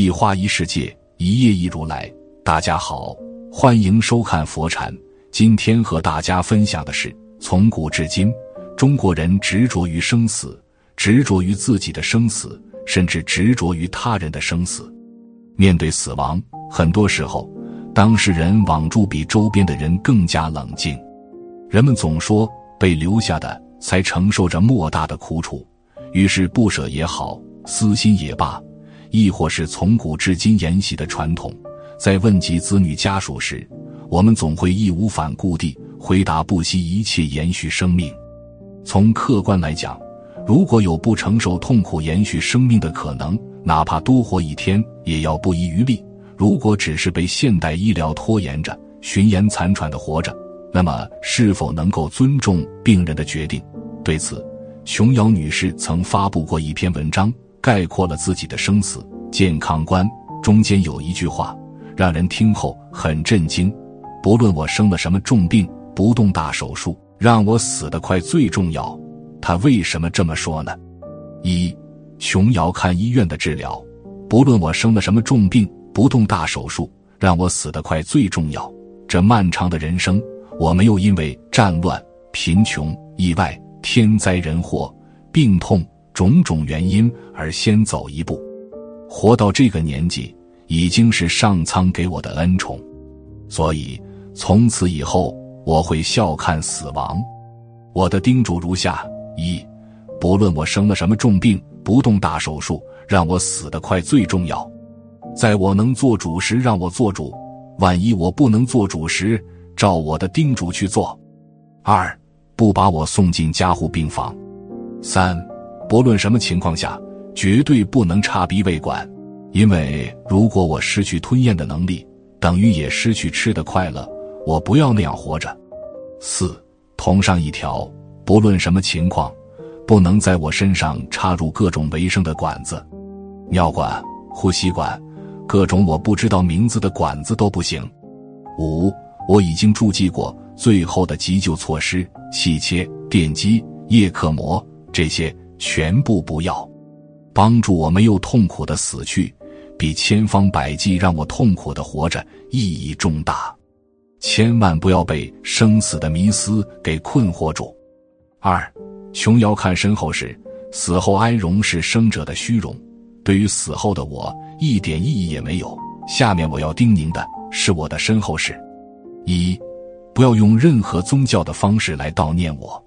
一花一世界，一叶一如来。大家好，欢迎收看佛禅。今天和大家分享的是，从古至今，中国人执着于生死，执着于自己的生死，甚至执着于他人的生死。面对死亡，很多时候，当事人往住比周边的人更加冷静。人们总说，被留下的才承受着莫大的苦楚，于是不舍也好，私心也罢，亦或是从古至今沿袭的传统，在问及子女家属时，我们总会义无反顾地回答：不惜一切延续生命。从客观来讲，如果有不承受痛苦延续生命的可能，哪怕多活一天，也要不遗余力。如果只是被现代医疗拖延着，循言残喘的活着。那么，是否能够尊重病人的决定？对此，琼瑶女士曾发布过一篇文章，概括了自己的生死健康观。中间有一句话，让人听后很震惊：不论我生了什么重病，不动大手术，让我死得快最重要。他为什么这么说呢？一，琼瑶看医院的治疗，不论我生了什么重病，不动大手术，让我死得快最重要。这漫长的人生。我没有因为战乱、贫穷、意外、天灾人祸、病痛种种原因而先走一步，活到这个年纪已经是上苍给我的恩宠，所以从此以后我会笑看死亡。我的叮嘱如下：一，不论我生了什么重病，不动大手术，让我死得快最重要。在我能做主时，让我做主；万一我不能做主时，照我的叮嘱去做。二，不把我送进加护病房。三，不论什么情况下，绝对不能插鼻胃管，因为如果我失去吞咽的能力，等于也失去吃的快乐。我不要那样活着。四，同上一条，不论什么情况，不能在我身上插入各种维生的管子，尿管、呼吸管，各种我不知道名字的管子都不行。五。我已经注记过最后的急救措施：气切、电击、叶克膜，这些全部不要。帮助我没有痛苦的死去，比千方百计让我痛苦的活着意义重大。千万不要被生死的迷思给困惑住。二，琼瑶看身后时，死后哀荣是生者的虚荣，对于死后的我一点意义也没有。下面我要叮咛的是我的身后事。一，不要用任何宗教的方式来悼念我；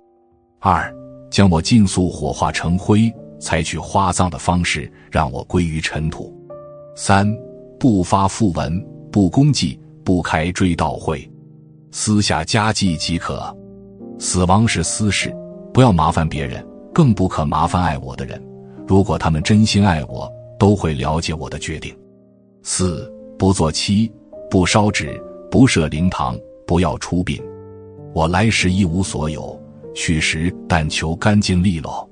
二，将我尽速火化成灰，采取花葬的方式让我归于尘土；三，不发讣文，不公祭，不开追悼会，私下加祭即可。死亡是私事，不要麻烦别人，更不可麻烦爱我的人。如果他们真心爱我，都会了解我的决定。四，不做七，不烧纸。不设灵堂，不要出殡。我来时一无所有，去时但求干净利落。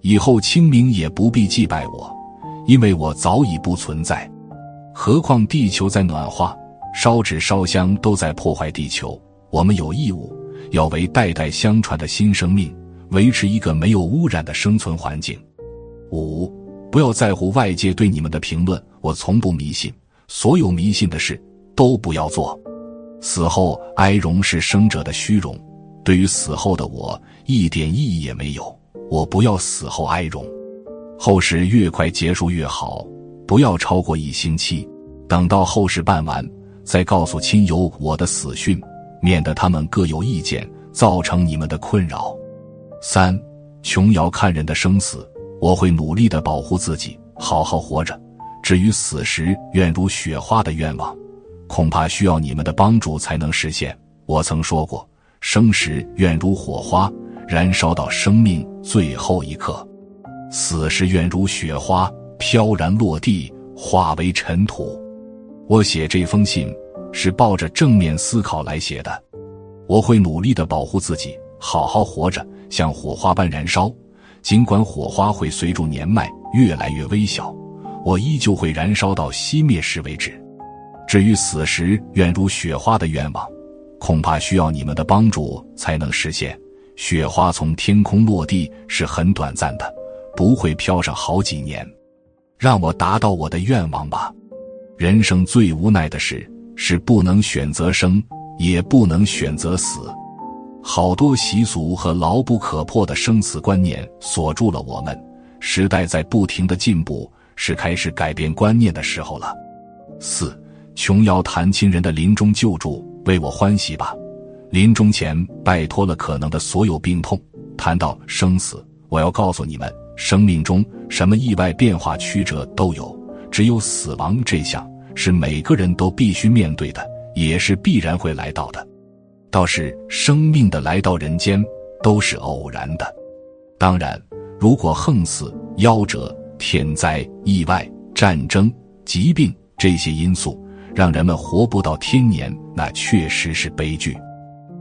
以后清明也不必祭拜我，因为我早已不存在。何况地球在暖化，烧纸烧香都在破坏地球。我们有义务要为代代相传的新生命维持一个没有污染的生存环境。五，不要在乎外界对你们的评论。我从不迷信，所有迷信的事都不要做。死后哀荣是生者的虚荣，对于死后的我一点意义也没有。我不要死后哀荣，后事越快结束越好，不要超过一星期。等到后事办完，再告诉亲友我的死讯，免得他们各有意见，造成你们的困扰。三，琼瑶看人的生死，我会努力的保护自己，好好活着。至于死时愿如雪花的愿望。恐怕需要你们的帮助才能实现。我曾说过，生时愿如火花，燃烧到生命最后一刻；死时愿如雪花，飘然落地，化为尘土。我写这封信是抱着正面思考来写的。我会努力的保护自己，好好活着，像火花般燃烧。尽管火花会随着年迈越来越微小，我依旧会燃烧到熄灭时为止。至于死时愿如雪花的愿望，恐怕需要你们的帮助才能实现。雪花从天空落地是很短暂的，不会飘上好几年。让我达到我的愿望吧。人生最无奈的事是不能选择生，也不能选择死。好多习俗和牢不可破的生死观念锁住了我们。时代在不停的进步，是开始改变观念的时候了。四，琼瑶谈亲人的临终救助，为我欢喜吧。临终前拜托了可能的所有病痛。谈到生死，我要告诉你们，生命中什么意外变化曲折都有，只有死亡这项是每个人都必须面对的，也是必然会来到的。倒是生命的来到人间都是偶然的，当然，如果横死、夭折、天灾、意外、战争、疾病这些因素让人们活不到天年，那确实是悲剧。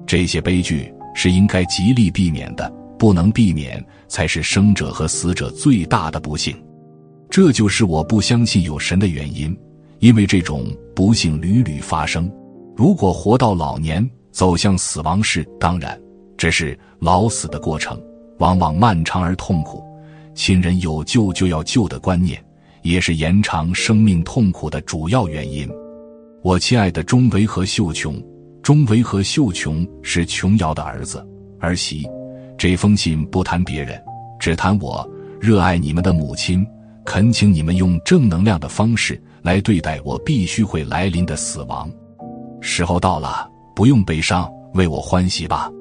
这些悲剧是应该极力避免的，不能避免才是生者和死者最大的不幸。这就是我不相信有神的原因，因为这种不幸屡屡发生。如果活到老年，走向死亡时，当然，这是老死的过程，往往漫长而痛苦。亲人有救就要救的观念，也是延长生命痛苦的主要原因。我亲爱的钟维和秀琼，钟维和秀琼是琼瑶的儿子儿媳。这封信不谈别人，只谈我热爱你们的母亲，恳请你们用正能量的方式来对待我必须会来临的死亡。时候到了。不用悲伤，为我欢喜吧！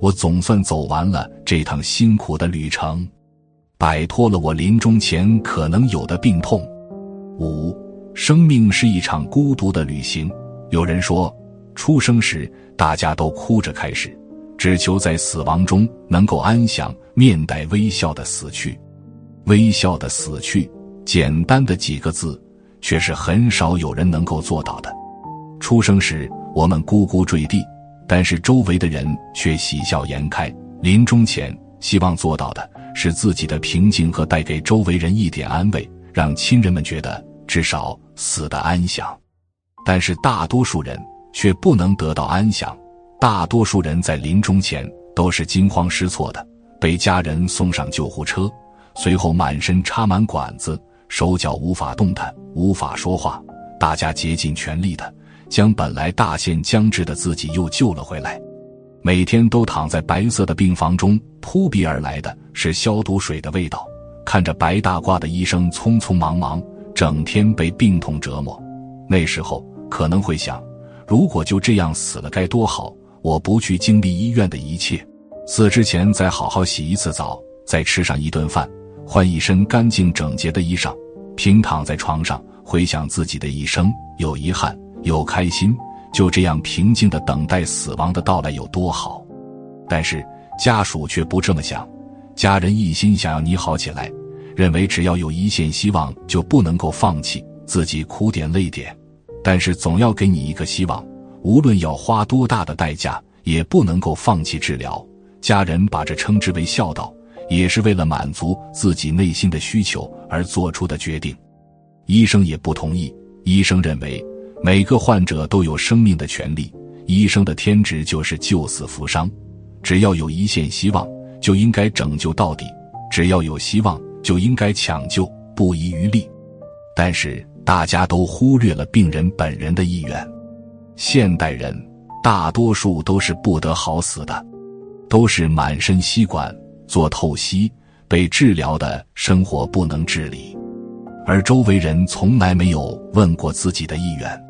我总算走完了这趟辛苦的旅程，摆脱了我临终前可能有的病痛。五，生命是一场孤独的旅行。有人说，出生时大家都哭着开始，只求在死亡中能够安详，面带微笑的死去。微笑的死去，简单的几个字，却是很少有人能够做到的。出生时。我们咕咕坠地，但是周围的人却喜笑颜开。临终前，希望做到的是自己的平静和带给周围人一点安慰，让亲人们觉得至少死的安详。但是大多数人却不能得到安详，大多数人在临终前都是惊慌失措的，被家人送上救护车，随后满身插满管子，手脚无法动弹，无法说话，大家竭尽全力的。将本来大限将至的自己又救了回来，每天都躺在白色的病房中，扑鼻而来的是消毒水的味道。看着白大褂的医生匆匆忙忙，整天被病痛折磨，那时候可能会想：如果就这样死了该多好！我不去经历医院的一切，死之前再好好洗一次澡，再吃上一顿饭，换一身干净整洁的衣裳，平躺在床上，回想自己的一生，有遗憾。有开心，就这样平静的等待死亡的到来有多好？但是家属却不这么想，家人一心想要你好起来，认为只要有一线希望就不能够放弃，自己苦点累点，但是总要给你一个希望，无论要花多大的代价，也不能够放弃治疗。家人把这称之为孝道，也是为了满足自己内心的需求而做出的决定。医生也不同意，医生认为。每个患者都有生命的权利，医生的天职就是救死扶伤。只要有一线希望，就应该拯救到底；只要有希望，就应该抢救，不遗余力。但是大家都忽略了病人本人的意愿。现代人大多数都是不得好死的，都是满身吸管做透析，被治疗的生活不能自理，而周围人从来没有问过自己的意愿。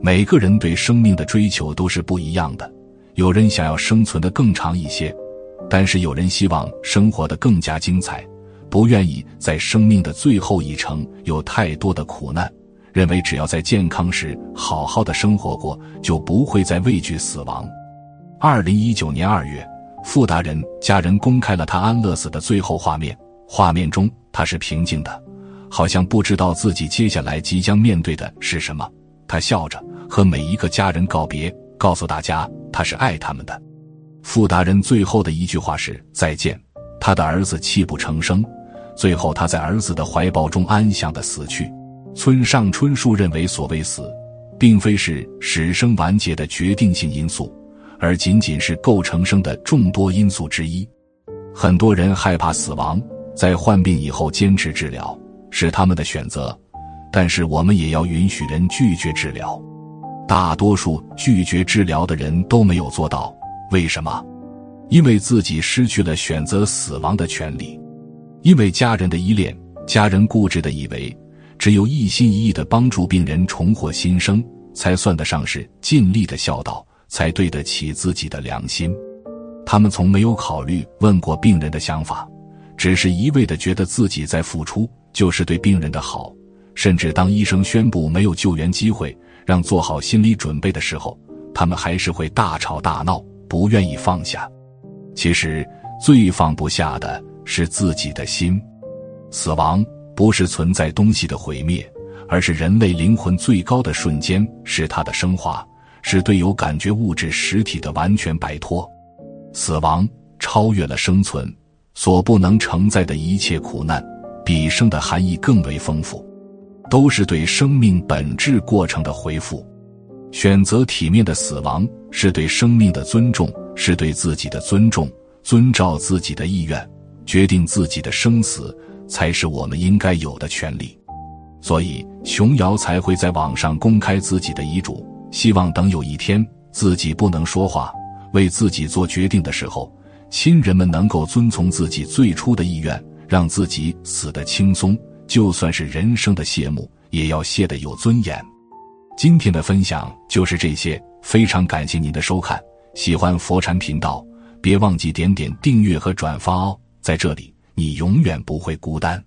每个人对生命的追求都是不一样的，有人想要生存的更长一些，但是有人希望生活的更加精彩，不愿意在生命的最后一程有太多的苦难，认为只要在健康时好好的生活过，就不会再畏惧死亡。二零一九年二月，傅达人家人公开了他安乐死的最后画面，画面中他是平静的，好像不知道自己接下来即将面对的是什么。他笑着和每一个家人告别，告诉大家他是爱他们的。傅达人最后的一句话是再见。他的儿子泣不成声，最后他在儿子的怀抱中安详的死去。村上春树认为，所谓死，并非是使生完结的决定性因素，而仅仅是构成生的众多因素之一。很多人害怕死亡，在患病以后坚持治疗，是他们的选择，但是我们也要允许人拒绝治疗。大多数拒绝治疗的人都没有做到，为什么？因为自己失去了选择死亡的权利，因为家人的依恋，家人固执的以为只有一心一意的帮助病人重获新生，才算得上是尽力的孝道，才对得起自己的良心。他们从没有考虑问过病人的想法，只是一味的觉得自己在付出就是对病人的好，甚至当医生宣布没有救援机会。让做好心理准备的时候，他们还是会大吵大闹，不愿意放下。其实最放不下的是自己的心。死亡不是存在东西的毁灭，而是人类灵魂最高的瞬间，是它的升华，是对有感觉物质实体的完全摆脱。死亡超越了生存所不能承载的一切苦难，比生的含义更为丰富。都是对生命本质过程的回复，选择体面的死亡是对生命的尊重，是对自己的尊重，遵照自己的意愿，决定自己的生死，才是我们应该有的权利。所以，琼瑶才会在网上公开自己的遗嘱，希望等有一天自己不能说话，为自己做决定的时候，亲人们能够遵从自己最初的意愿，让自己死得轻松。就算是人生的谢幕，也要谢得有尊严。今天的分享就是这些，非常感谢您的收看。喜欢佛禅频道，别忘记点点订阅和转发哦。在这里，你永远不会孤单。